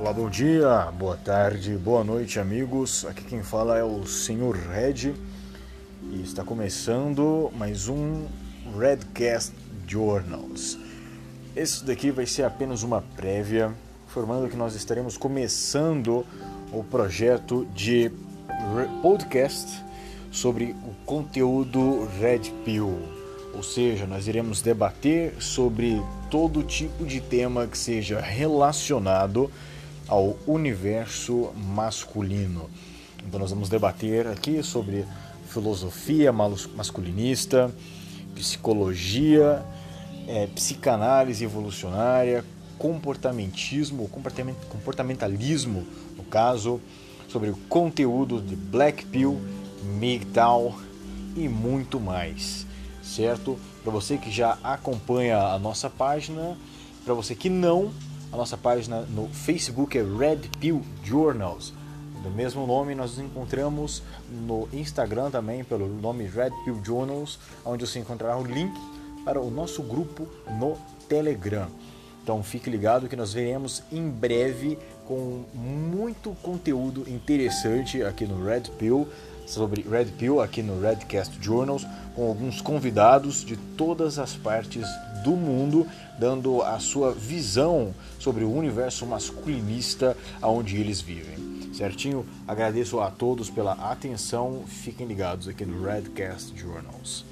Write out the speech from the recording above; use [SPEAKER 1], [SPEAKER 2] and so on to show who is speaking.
[SPEAKER 1] Olá, bom dia, boa tarde, boa noite, amigos. Aqui quem fala é o Sr. Red e está começando mais um Redcast Journals. Esse daqui vai ser apenas uma prévia, informando que nós estaremos começando o projeto de podcast sobre o conteúdo Red Pill. Ou seja, nós iremos debater sobre todo tipo de tema que seja relacionado ao universo masculino. Então nós vamos debater aqui sobre filosofia masculinista, psicologia, é, psicanálise evolucionária, comportamentismo, comportamentalismo, no caso, sobre o conteúdo de Black Pill, MGTOW e muito mais, certo? Para você que já acompanha a nossa página, para você que não, a nossa página no Facebook é Red Pill Journals. Do mesmo nome, nós nos encontramos no Instagram também pelo nome Red Pill Journals, onde você encontrará o link para o nosso grupo no Telegram. Então fique ligado que nós veremos em breve com muito conteúdo interessante aqui no Red Pill sobre Red Pill aqui no Redcast Journals, com alguns convidados de todas as partes do mundo, dando a sua visão sobre o universo masculinista onde eles vivem. Certinho? Agradeço a todos pela atenção. Fiquem ligados aqui no Redcast Journals.